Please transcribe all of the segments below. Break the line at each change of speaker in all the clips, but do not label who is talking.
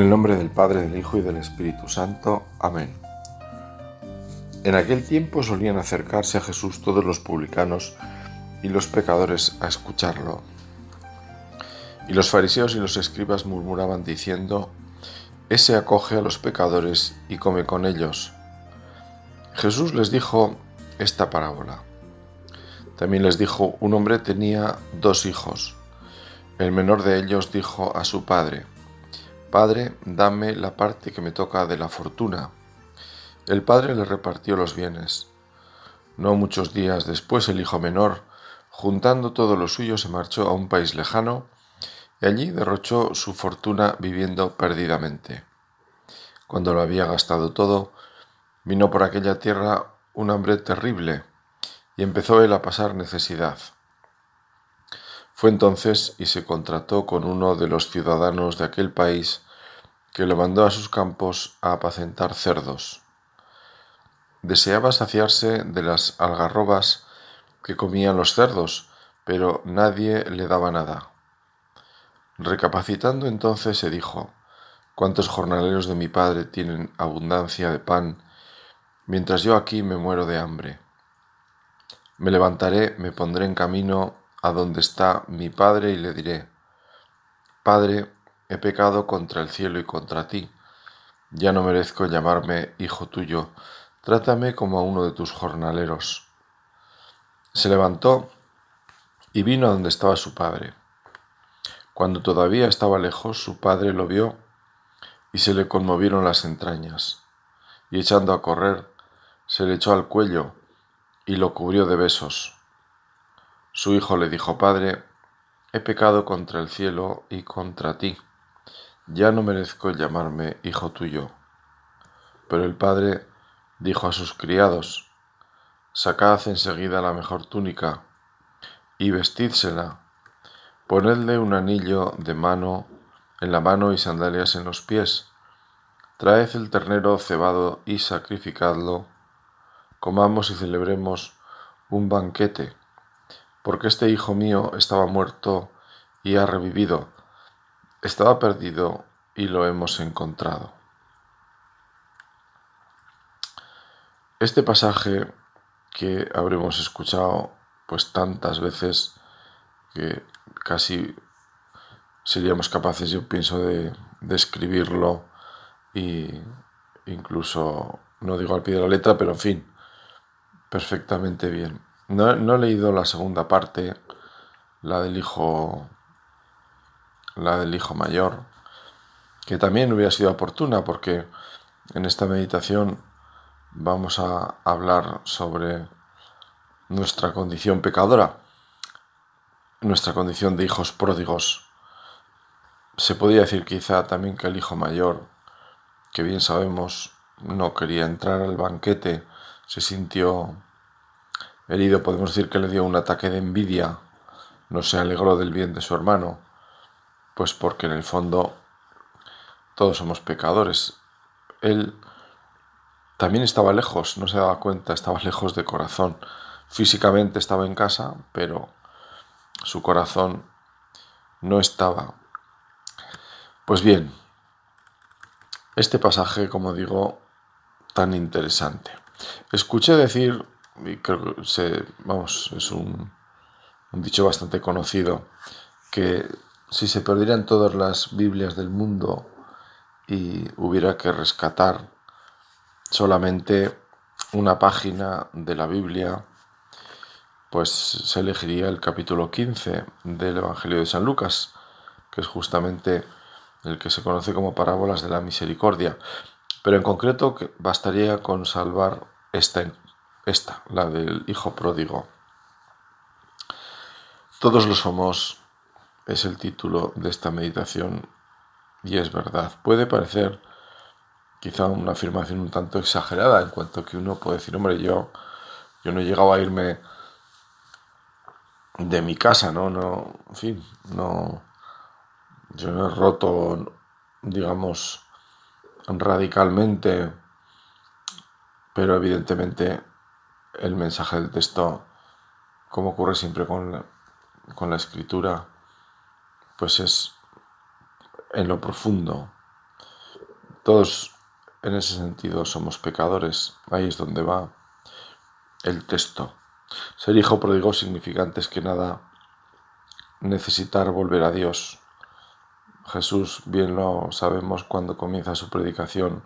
En el nombre del Padre, del Hijo y del Espíritu Santo. Amén. En aquel tiempo solían acercarse a Jesús todos los publicanos y los pecadores a escucharlo. Y los fariseos y los escribas murmuraban diciendo, Ese acoge a los pecadores y come con ellos. Jesús les dijo esta parábola. También les dijo, un hombre tenía dos hijos. El menor de ellos dijo a su padre, Padre, dame la parte que me toca de la fortuna. El padre le repartió los bienes. No muchos días después el hijo menor, juntando todo lo suyo, se marchó a un país lejano y allí derrochó su fortuna viviendo perdidamente. Cuando lo había gastado todo, vino por aquella tierra un hambre terrible y empezó él a pasar necesidad. Fue entonces y se contrató con uno de los ciudadanos de aquel país que lo mandó a sus campos a apacentar cerdos. Deseaba saciarse de las algarrobas que comían los cerdos, pero nadie le daba nada. Recapacitando entonces se dijo, ¿cuántos jornaleros de mi padre tienen abundancia de pan, mientras yo aquí me muero de hambre? Me levantaré, me pondré en camino a donde está mi Padre y le diré, Padre, he pecado contra el cielo y contra ti, ya no merezco llamarme hijo tuyo, trátame como a uno de tus jornaleros. Se levantó y vino a donde estaba su padre. Cuando todavía estaba lejos, su padre lo vio y se le conmovieron las entrañas, y echando a correr, se le echó al cuello y lo cubrió de besos. Su hijo le dijo, Padre, he pecado contra el cielo y contra ti. Ya no merezco llamarme hijo tuyo. Pero el padre dijo a sus criados, Sacad enseguida la mejor túnica y vestídsela. Ponedle un anillo de mano en la mano y sandalias en los pies. Traed el ternero cebado y sacrificadlo. Comamos y celebremos un banquete porque este hijo mío estaba muerto y ha revivido, estaba perdido y lo hemos encontrado. Este pasaje que habremos escuchado pues tantas veces que casi seríamos capaces, yo pienso, de describirlo y incluso, no digo al pie de la letra, pero en fin, perfectamente bien. No, he leído la segunda parte, la del hijo, la del hijo mayor, que también hubiera sido oportuna porque en esta meditación vamos a hablar sobre nuestra condición pecadora, nuestra condición de hijos pródigos. Se podría decir quizá también que el hijo mayor, que bien sabemos no quería entrar al banquete, se sintió Herido podemos decir que le dio un ataque de envidia, no se alegró del bien de su hermano, pues porque en el fondo todos somos pecadores. Él también estaba lejos, no se daba cuenta, estaba lejos de corazón. Físicamente estaba en casa, pero su corazón no estaba. Pues bien, este pasaje, como digo, tan interesante. Escuché decir y creo que se, vamos, es un, un dicho bastante conocido, que si se perdieran todas las Biblias del mundo y hubiera que rescatar solamente una página de la Biblia, pues se elegiría el capítulo 15 del Evangelio de San Lucas, que es justamente el que se conoce como parábolas de la misericordia. Pero en concreto bastaría con salvar esta esta, la del hijo pródigo. Todos lo somos, es el título de esta meditación y es verdad. Puede parecer quizá una afirmación un tanto exagerada en cuanto que uno puede decir, hombre, yo, yo no he llegado a irme de mi casa, ¿no? no en fin, no, yo no he roto, digamos, radicalmente, pero evidentemente el mensaje del texto, como ocurre siempre con la, con la escritura, pues es en lo profundo, Todos en ese sentido somos pecadores. Ahí es donde va el texto. Ser hijo pródigo significa antes que nada necesitar volver a Dios. Jesús, bien lo sabemos cuando comienza su predicación,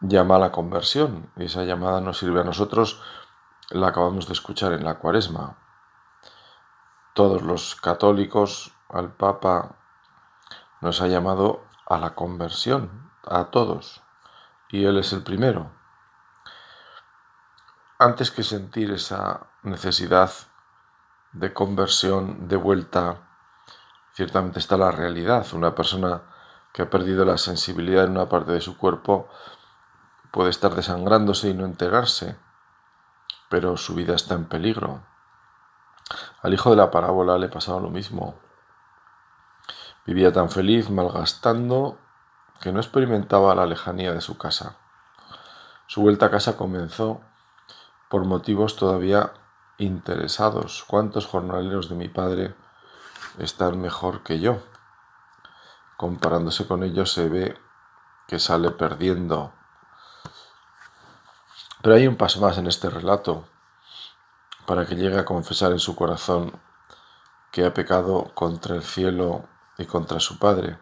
llama a la conversión y esa llamada nos sirve a nosotros, la acabamos de escuchar en la cuaresma. Todos los católicos, al Papa, nos ha llamado a la conversión, a todos, y Él es el primero. Antes que sentir esa necesidad de conversión, de vuelta, ciertamente está la realidad. Una persona que ha perdido la sensibilidad en una parte de su cuerpo puede estar desangrándose y no enterarse, pero su vida está en peligro. Al hijo de la parábola le pasaba lo mismo. Vivía tan feliz malgastando que no experimentaba la lejanía de su casa. Su vuelta a casa comenzó por motivos todavía interesados. ¿Cuántos jornaleros de mi padre están mejor que yo? Comparándose con ellos se ve que sale perdiendo. Pero hay un paso más en este relato para que llegue a confesar en su corazón que ha pecado contra el cielo y contra su Padre.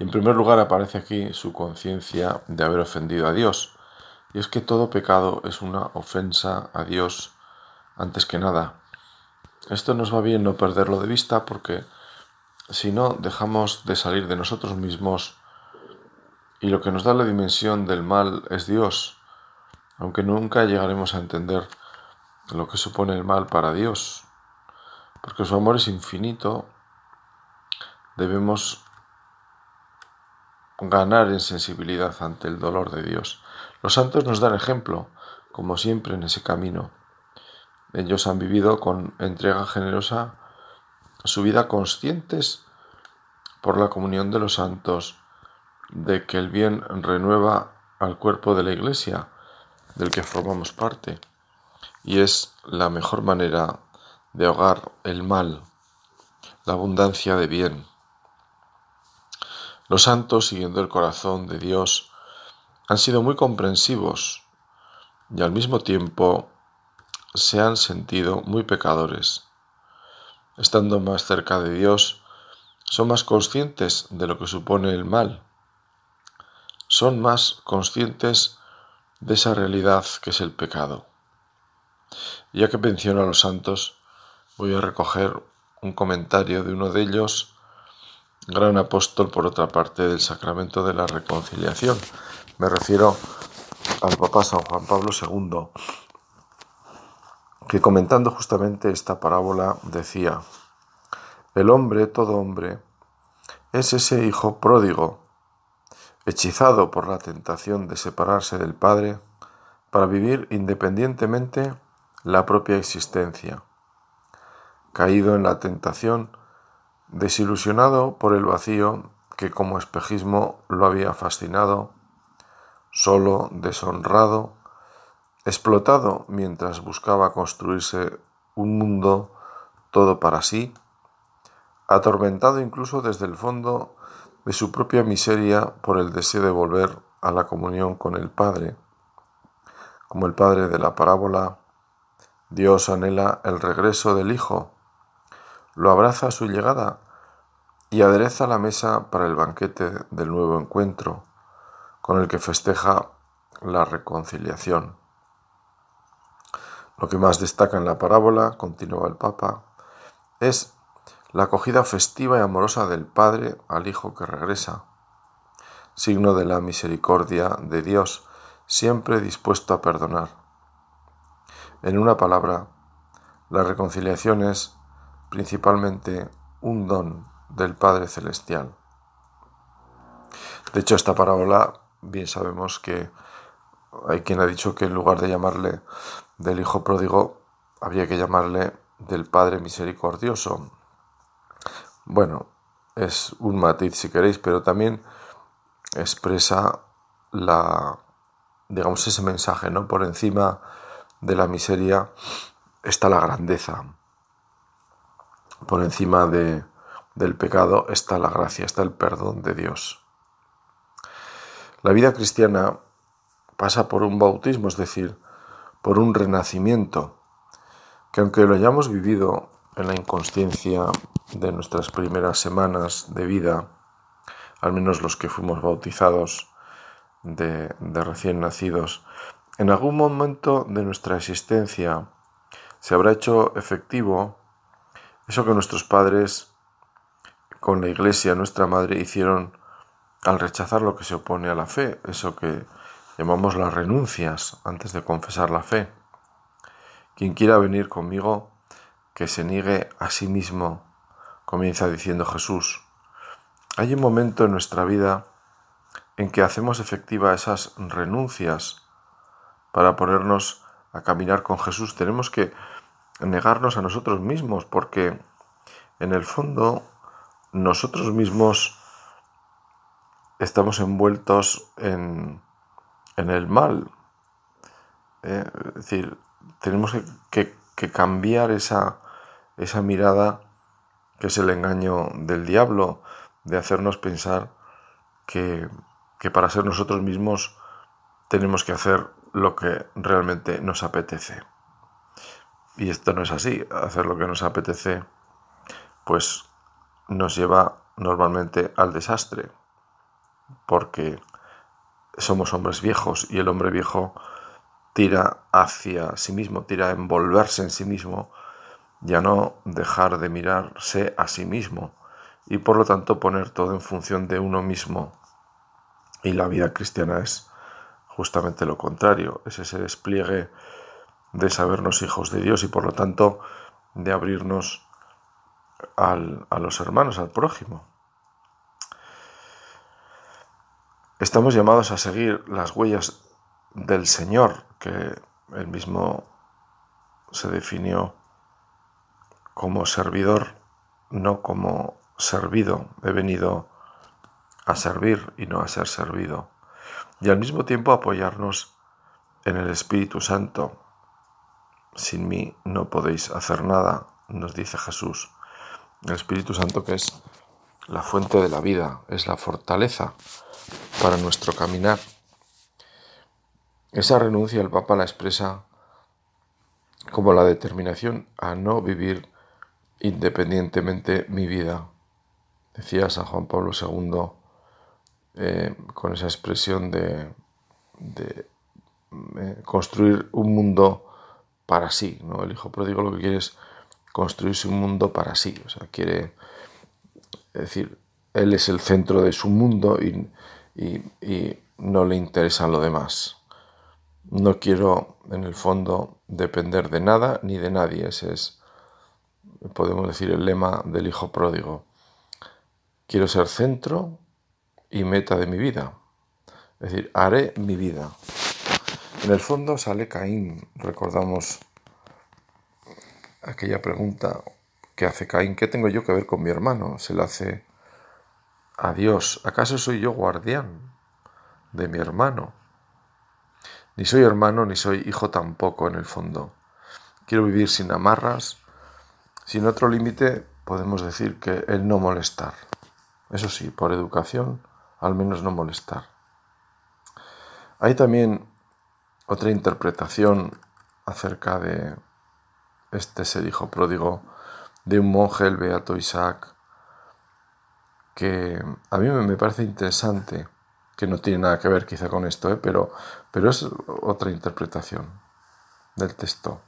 En primer lugar aparece aquí su conciencia de haber ofendido a Dios. Y es que todo pecado es una ofensa a Dios antes que nada. Esto nos va bien no perderlo de vista porque si no dejamos de salir de nosotros mismos y lo que nos da la dimensión del mal es Dios, aunque nunca llegaremos a entender lo que supone el mal para Dios, porque su amor es infinito, debemos ganar en sensibilidad ante el dolor de Dios. Los santos nos dan ejemplo, como siempre, en ese camino. Ellos han vivido con entrega generosa su vida conscientes por la comunión de los santos, de que el bien renueva al cuerpo de la Iglesia, del que formamos parte, y es la mejor manera de ahogar el mal, la abundancia de bien. Los santos, siguiendo el corazón de Dios, han sido muy comprensivos y al mismo tiempo se han sentido muy pecadores. Estando más cerca de Dios, son más conscientes de lo que supone el mal. Son más conscientes de esa realidad que es el pecado. Ya que menciono a los santos, voy a recoger un comentario de uno de ellos gran apóstol, por otra parte, del sacramento de la reconciliación. Me refiero al Papa San Juan Pablo II, que comentando justamente esta parábola decía, el hombre, todo hombre, es ese hijo pródigo, hechizado por la tentación de separarse del Padre para vivir independientemente la propia existencia, caído en la tentación Desilusionado por el vacío que como espejismo lo había fascinado, solo, deshonrado, explotado mientras buscaba construirse un mundo todo para sí, atormentado incluso desde el fondo de su propia miseria por el deseo de volver a la comunión con el Padre. Como el Padre de la parábola, Dios anhela el regreso del Hijo, lo abraza a su llegada y adereza la mesa para el banquete del nuevo encuentro, con el que festeja la reconciliación. Lo que más destaca en la parábola, continúa el Papa, es la acogida festiva y amorosa del Padre al Hijo que regresa, signo de la misericordia de Dios, siempre dispuesto a perdonar. En una palabra, la reconciliación es principalmente un don del Padre Celestial. De hecho, esta parábola, bien sabemos que hay quien ha dicho que en lugar de llamarle del Hijo Pródigo, había que llamarle del Padre Misericordioso. Bueno, es un matiz si queréis, pero también expresa la, digamos, ese mensaje, ¿no? Por encima de la miseria está la grandeza. Por encima de, del pecado está la gracia, está el perdón de Dios. La vida cristiana pasa por un bautismo, es decir, por un renacimiento, que aunque lo hayamos vivido en la inconsciencia de nuestras primeras semanas de vida, al menos los que fuimos bautizados de, recién nacidos, en algún momento de nuestra existencia se habrá hecho efectivo eso que nuestros padres con la iglesia, nuestra madre, hicieron al rechazar lo que se opone a la fe, eso que llamamos las renuncias antes de confesar la fe. Quien quiera venir conmigo, que se niegue a sí mismo, comienza diciendo Jesús. Hay un momento en nuestra vida en que hacemos efectiva esas renuncias para ponernos a caminar con Jesús. Tenemos que negarnos a nosotros mismos porque en el fondo nosotros mismos estamos envueltos en, el mal. ¿eh? es decir, tenemos que, cambiar esa, esa mirada que es el engaño del diablo, de hacernos pensar que, que, para ser nosotros mismos tenemos que hacer lo que realmente nos apetece. Y esto no es así, hacer lo que nos apetece pues nos lleva normalmente al desastre, porque somos hombres viejos y el hombre viejo tira hacia sí mismo, tira a envolverse en sí mismo ya no dejar de mirarse a sí mismo y por lo tanto poner todo en función de uno mismo. Y la vida cristiana es justamente lo contrario, es ese despliegue de sabernos hijos de Dios y por lo tanto de abrirnos a los hermanos, al prójimo. Estamos llamados a seguir las huellas del Señor, que él mismo se definió como servidor, no como servido. He venido a servir y no a ser servido. Y al mismo tiempo apoyarnos en el Espíritu Santo. Sin mí no podéis hacer nada, nos dice Jesús. El Espíritu Santo que es la fuente de la vida, es la fortaleza para nuestro caminar. Esa renuncia el Papa la expresa como la determinación a no vivir independientemente mi vida. Decía San Juan Pablo II eh, con esa expresión de, eh, construir un mundo para sí. ¿no? El hijo pródigo lo que quiere es construirse un mundo para sí. O sea, quiere decir, él es el centro de su mundo y, no le interesa lo demás. No quiero, en el fondo, depender de nada ni de nadie. Ese es, podemos decir, el lema del hijo pródigo. Quiero ser centro y meta de mi vida. Es decir, haré mi vida. En el fondo sale Caín, recordamos aquella pregunta que hace Caín, ¿qué tengo yo que ver con mi hermano? Se la hace a Dios. ¿Acaso soy yo guardián de mi hermano? Ni soy hermano ni soy hijo tampoco en el fondo. Quiero vivir sin amarras, sin otro límite, podemos decir que el no molestar. Eso sí, por educación, al menos no molestar. Hay también otra interpretación acerca de este es el hijo pródigo de un monje, el Beato Isaac, que a mí me parece interesante, que no tiene nada que ver quizá con esto, ¿eh? pero, pero es otra interpretación del texto.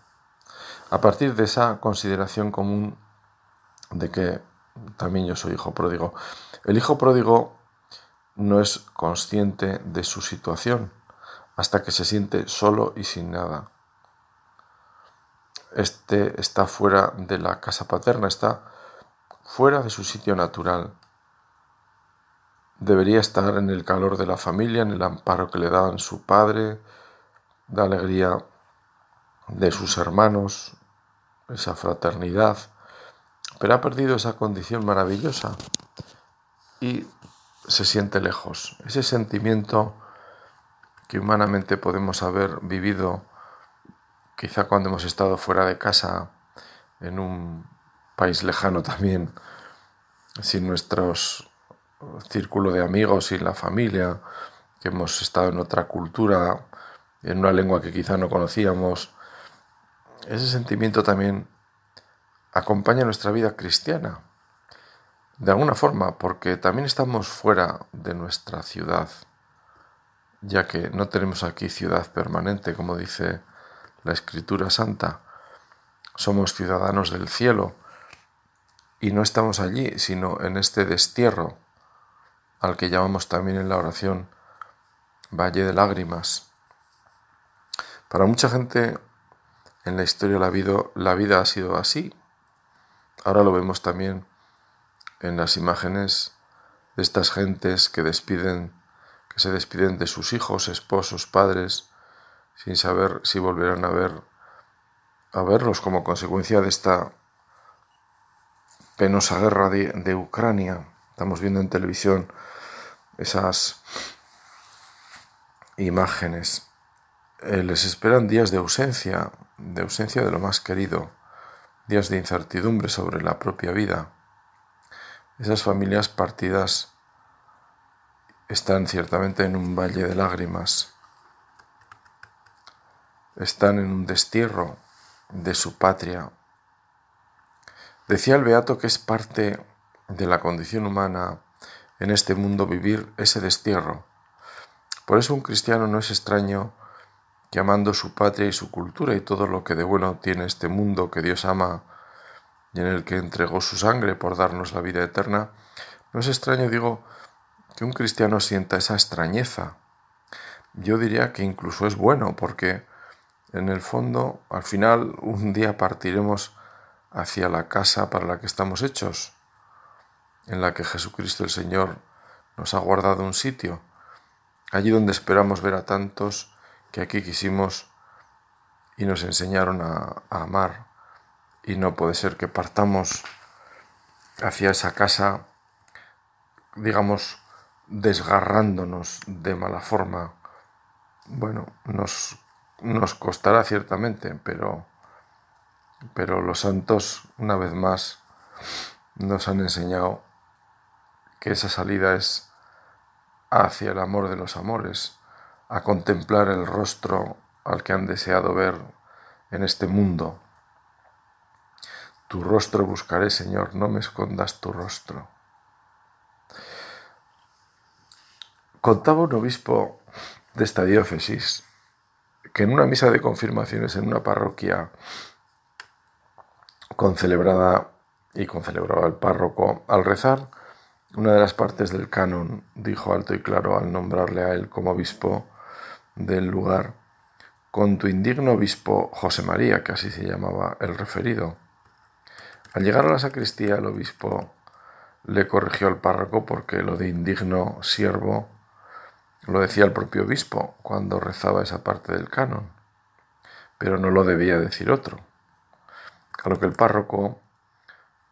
A partir de esa consideración común de que también yo soy hijo pródigo, el hijo pródigo no es consciente de su situación hasta que se siente solo y sin nada este está fuera de la casa paterna, está fuera de su sitio natural. Debería estar en el calor de la familia, en el amparo que le daban su padre, la alegría de sus hermanos, esa fraternidad, pero ha perdido esa condición maravillosa y se siente lejos. Ese sentimiento que humanamente podemos haber vivido quizá cuando hemos estado fuera de casa, en un país lejano también, sin nuestros círculo de amigos, sin la familia, que hemos estado en otra cultura, en una lengua que quizá no conocíamos, ese sentimiento también acompaña nuestra vida cristiana, de alguna forma, porque también estamos fuera de nuestra ciudad, ya que no tenemos aquí ciudad permanente, como dice la Escritura Santa. Somos ciudadanos del cielo y no estamos allí, sino en este destierro, al que llamamos también en la oración Valle de Lágrimas. Para mucha gente en la historia la vida, la vida ha sido así. Ahora lo vemos también en las imágenes de estas gentes que despiden, que se despiden de sus hijos, esposos, padres, sin saber si volverán a ver a verlos como consecuencia de esta penosa guerra de, Ucrania. Estamos viendo en televisión esas imágenes. Eh, les esperan días de ausencia, de ausencia de lo más querido, días de incertidumbre sobre la propia vida. Esas familias partidas están ciertamente en un valle de lágrimas, están en un destierro de su patria. Decía el Beato que es parte de la condición humana en este mundo vivir ese destierro. Por eso un cristiano no es extraño que amando su patria y su cultura y todo lo que de bueno tiene este mundo que Dios ama y en el que entregó su sangre por darnos la vida eterna, no es extraño, digo, que un cristiano sienta esa extrañeza. Yo diría que incluso es bueno, porque en el fondo, al final, un día partiremos hacia la casa para la que estamos hechos, en la que Jesucristo el Señor nos ha guardado un sitio, allí donde esperamos ver a tantos que aquí quisimos y nos enseñaron a, amar y no puede ser que partamos hacia esa casa, digamos, desgarrándonos de mala forma. Bueno, nos, nos costará ciertamente, pero, pero los santos, una vez más, nos han enseñado que esa salida es hacia el amor de los amores, a contemplar el rostro al que han deseado ver en este mundo. Tu rostro buscaré, Señor, no me escondas tu rostro. Contaba un obispo de esta diócesis que en una misa de confirmaciones en una parroquia concelebrada y concelebraba el párroco, al rezar una de las partes del canon, dijo alto y claro al nombrarle a él como obispo del lugar, con tu indigno obispo José María, que así se llamaba el referido, al llegar a la sacristía, el obispo le corrigió al párroco porque lo de indigno siervo lo decía el propio obispo cuando rezaba esa parte del canon, pero no lo debía decir otro. A lo que el párroco,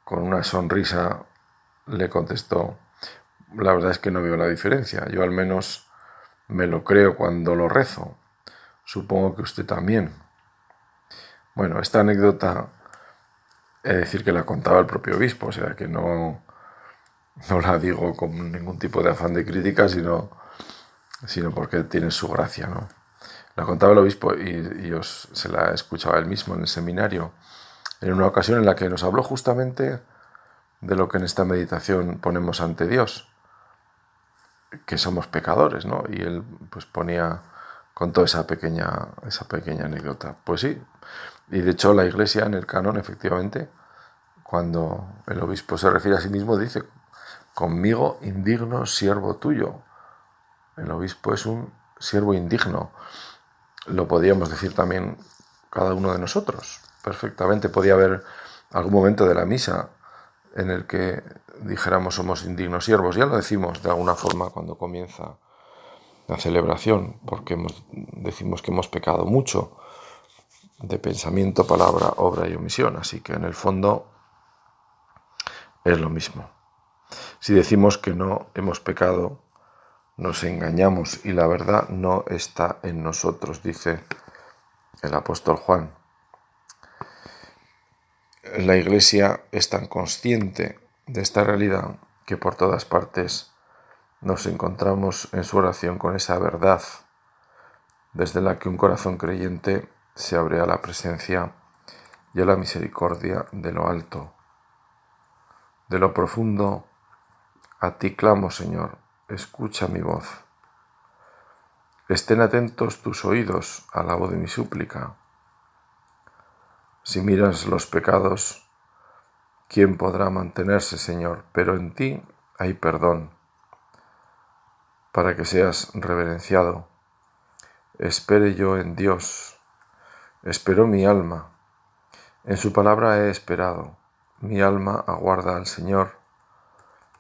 con una sonrisa, le contestó, la verdad es que no veo la diferencia, yo al menos me lo creo cuando lo rezo, supongo que usted también. Bueno, esta anécdota es decir que la contaba el propio obispo, o sea que no, no la digo con ningún tipo de afán de crítica, sino, sino porque tiene su gracia. ¿no? La contaba el obispo y, os, se la escuchaba él mismo en el seminario, en una ocasión en la que nos habló justamente de lo que en esta meditación ponemos ante Dios, que somos pecadores, ¿no? Y él pues ponía, contó esa pequeña, esa pequeña anécdota. Pues sí, y de hecho la iglesia en el canon, efectivamente, cuando el obispo se refiere a sí mismo, dice, conmigo indigno siervo tuyo. El obispo es un siervo indigno. Lo podríamos decir también cada uno de nosotros. Perfectamente podía haber algún momento de la misa en el que dijéramos somos indignos siervos. Ya lo decimos de alguna forma cuando comienza la celebración, porque decimos que hemos pecado mucho de pensamiento, palabra, obra y omisión. Así que en el fondo es lo mismo. Si decimos que no hemos pecado, nos engañamos y la verdad no está en nosotros, dice el apóstol Juan. La iglesia es tan consciente de esta realidad que por todas partes nos encontramos en su oración con esa verdad desde la que un corazón creyente se abre a la presencia y a la misericordia de lo alto. De lo profundo, a ti clamo, Señor, escucha mi voz. Estén atentos tus oídos a la voz de mi súplica. Si miras los pecados, ¿quién podrá mantenerse, Señor? Pero en ti hay perdón, para que seas reverenciado. Espere yo en Dios, esperó mi alma, en su palabra he esperado, mi alma aguarda al Señor,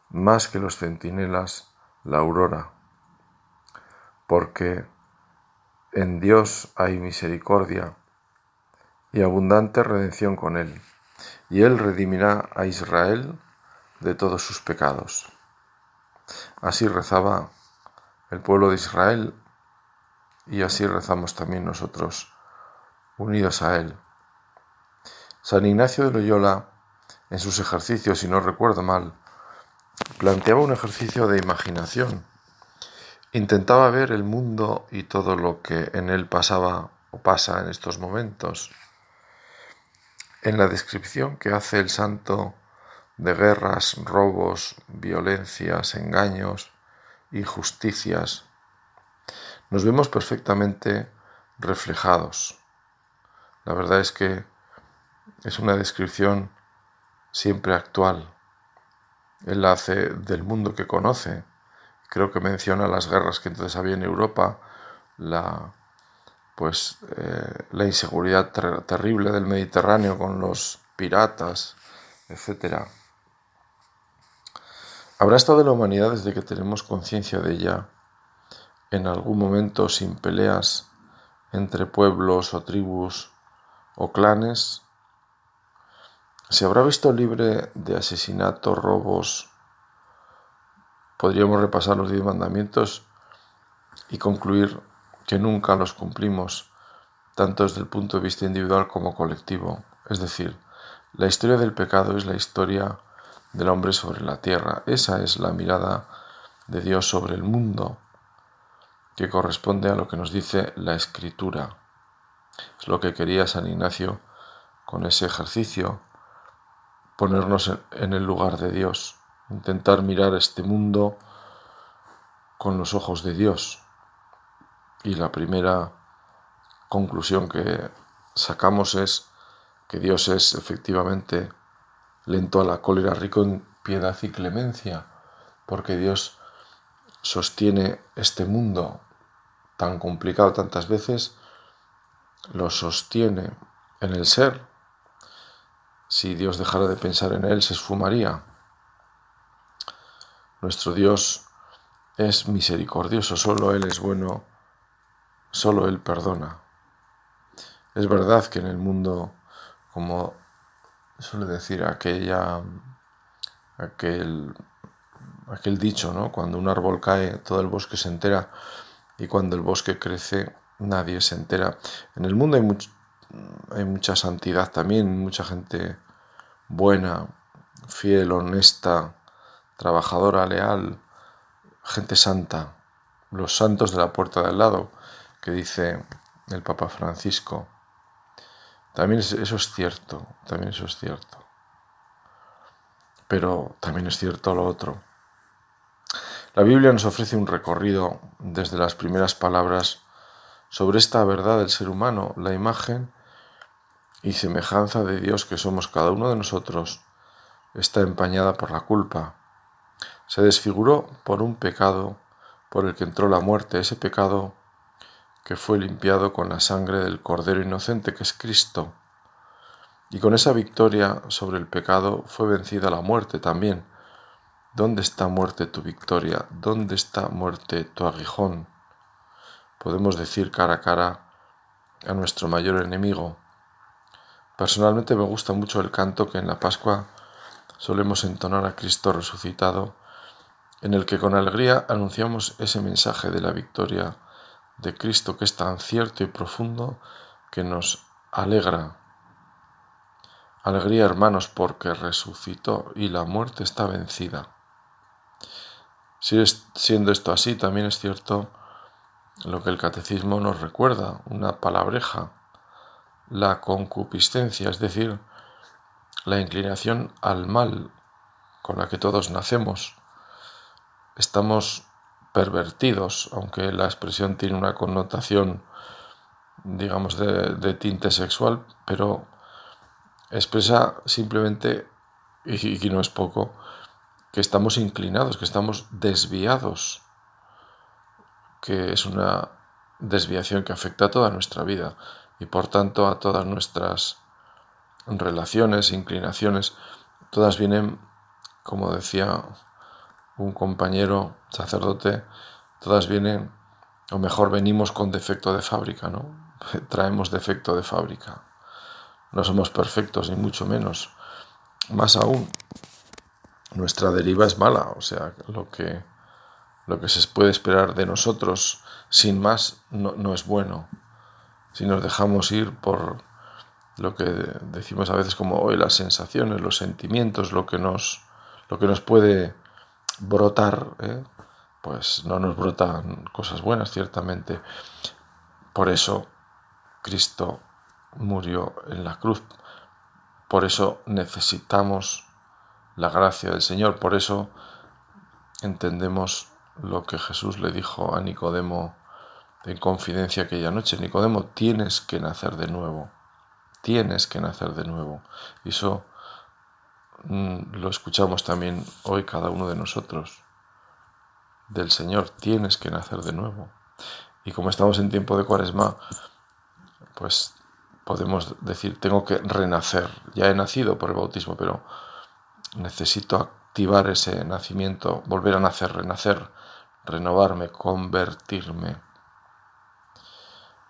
más que los centinelas la aurora. Porque en Dios hay misericordia y abundante redención con Él, y Él redimirá a Israel de todos sus pecados. Así rezaba el pueblo de Israel y así rezamos también nosotros, unidos a Él. San Ignacio de Loyola, en sus ejercicios, si no recuerdo mal, planteaba un ejercicio de imaginación Intentaba ver el mundo y todo lo que en él pasaba o pasa en estos momentos. En la descripción que hace el santo de guerras, robos, violencias, engaños, injusticias, nos vemos perfectamente reflejados. La verdad es que es una descripción siempre actual. Él la hace del mundo que conoce, creo que menciona las guerras que entonces había en Europa, la, pues, eh, la inseguridad terrible del Mediterráneo con los piratas, etc. ¿Habrá estado la humanidad desde que tenemos conciencia de ella en algún momento sin peleas entre pueblos o tribus o clanes? ¿Se habrá visto libre de asesinatos, robos, podríamos repasar los diez mandamientos y concluir que nunca los cumplimos, tanto desde el punto de vista individual como colectivo. Es decir, la historia del pecado es la historia del hombre sobre la tierra. Esa es la mirada de Dios sobre el mundo, que corresponde a lo que nos dice la escritura. Es lo que quería San Ignacio con ese ejercicio, ponernos en el lugar de Dios intentar mirar este mundo con los ojos de Dios. Y la primera conclusión que sacamos es que Dios es efectivamente lento a la cólera, rico en piedad y clemencia, porque Dios sostiene este mundo tan complicado tantas veces, lo sostiene en el ser. Si Dios dejara de pensar en él, se esfumaría. Nuestro Dios es misericordioso, solo Él es bueno, solo Él perdona. Es verdad que en el mundo, como suele decir aquella, aquel, aquel dicho, ¿no? cuando un árbol cae, todo el bosque se entera, y cuando el bosque crece, nadie se entera. En el mundo hay, hay mucha santidad también, mucha gente buena, fiel, honesta, trabajadora, leal, gente santa, los santos de la puerta del lado, que dice el Papa Francisco. También eso es cierto, también eso es cierto. Pero también es cierto lo otro. La Biblia nos ofrece un recorrido desde las primeras palabras sobre esta verdad del ser humano, la imagen y semejanza de Dios que somos cada uno de nosotros, está empañada por la culpa, se desfiguró por un pecado por el que entró la muerte, ese pecado que fue limpiado con la sangre del Cordero Inocente que es Cristo. Y con esa victoria sobre el pecado fue vencida la muerte también. ¿Dónde está muerte tu victoria? ¿Dónde está muerte tu aguijón? Podemos decir cara a cara a nuestro mayor enemigo. Personalmente me gusta mucho el canto que en la Pascua solemos entonar a Cristo resucitado en el que con alegría anunciamos ese mensaje de la victoria de Cristo que es tan cierto y profundo que nos alegra. Alegría, hermanos, porque resucitó y la muerte está vencida. siendo esto así, también es cierto lo que el catecismo nos recuerda, una palabreja, la concupiscencia, es decir, la inclinación al mal con la que todos nacemos. Estamos pervertidos, aunque la expresión tiene una connotación, digamos, de, tinte sexual, pero expresa simplemente, y, y no es poco, que estamos inclinados, que estamos desviados, que es una desviación que afecta a toda nuestra vida y por tanto a todas nuestras relaciones, inclinaciones, todas vienen, como decía un compañero sacerdote, todas vienen, o mejor venimos con defecto de fábrica, ¿no? Traemos defecto de fábrica. No somos perfectos, ni mucho menos. Más aún, nuestra deriva es mala, o sea, lo que, lo que se puede esperar de nosotros sin más no, no es bueno. Si nos dejamos ir por lo que decimos a veces como hoy las sensaciones, los sentimientos, lo que nos, lo que nos puede brotar, ¿eh? pues no nos brotan cosas buenas, ciertamente. Por eso Cristo murió en la cruz. Por eso necesitamos la gracia del Señor. Por eso entendemos lo que Jesús le dijo a Nicodemo en confidencia aquella noche. Nicodemo, tienes que nacer de nuevo. Tienes que nacer de nuevo. Y eso lo escuchamos también hoy cada uno de nosotros. Del Señor, tienes que nacer de nuevo. Y como estamos en tiempo de cuaresma, pues podemos decir, tengo que renacer. Ya he nacido por el bautismo, pero necesito activar ese nacimiento, volver a nacer, renacer, renovarme, convertirme.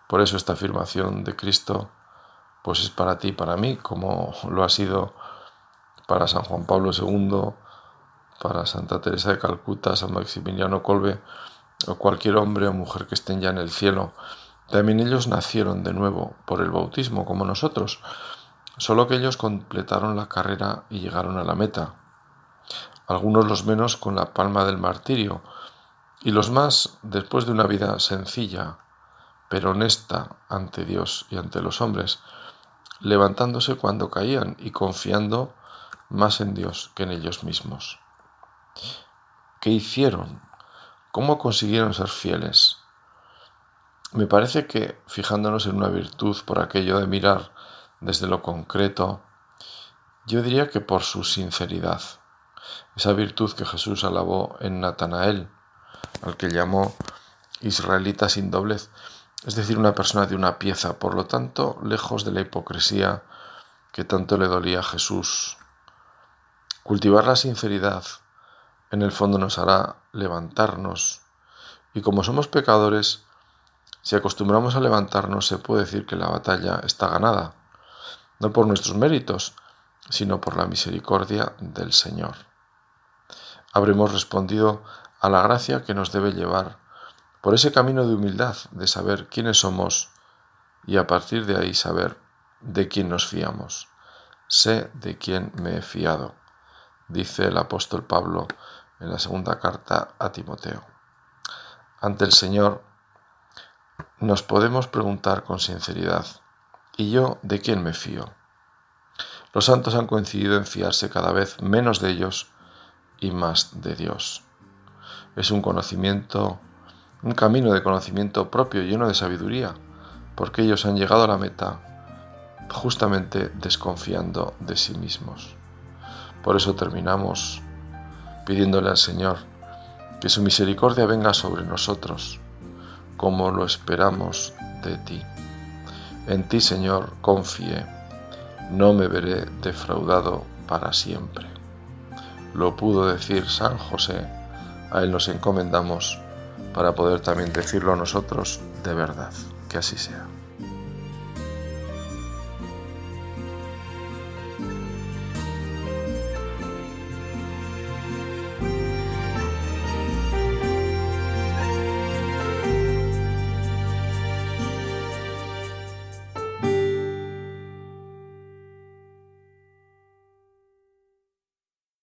Por eso esta afirmación de Cristo pues es para ti para mí, como lo ha sido para San Juan Pablo II, para Santa Teresa de Calcuta, San Maximiliano Colbe o cualquier hombre o mujer que estén ya en el cielo. También ellos nacieron de nuevo por el bautismo, como nosotros solo que ellos completaron la carrera y llegaron a la meta, algunos los menos con la palma del martirio, y los más después de una vida sencilla, pero honesta ante Dios y ante los hombres, levantándose cuando caían y confiando más en Dios que en ellos mismos. ¿Qué hicieron? ¿Cómo consiguieron ser fieles? Me parece que, fijándonos en una virtud por aquello de mirar desde lo concreto, yo diría que por su sinceridad, esa virtud que Jesús alabó en Natanael, al que llamó israelita sin doblez, es decir, una persona de una pieza, por lo tanto, lejos de la hipocresía que tanto le dolía a Jesús. Cultivar la sinceridad en el fondo nos hará levantarnos, y como somos pecadores, si acostumbramos a levantarnos, se puede decir que la batalla está ganada no por nuestros méritos, sino por la misericordia del Señor. Habremos respondido a la gracia que nos debe llevar por ese camino de humildad, de saber quiénes somos y a partir de ahí saber de quién nos fiamos. Sé de quién me he fiado, dice el apóstol Pablo en la segunda carta a Timoteo. Ante el Señor nos podemos preguntar con sinceridad, ¿Y yo de quién me fío? Los santos han coincidido en fiarse cada vez menos de ellos y más de Dios. Es un conocimiento, un camino de conocimiento propio lleno de sabiduría, porque ellos han llegado a la meta justamente desconfiando de sí mismos. Por eso terminamos pidiéndole al Señor que su misericordia venga sobre nosotros, como lo esperamos de ti. En ti, Señor, confié, no me veré defraudado para siempre. Lo pudo decir San José, a él nos encomendamos para poder también decirlo nosotros de verdad. Que así sea.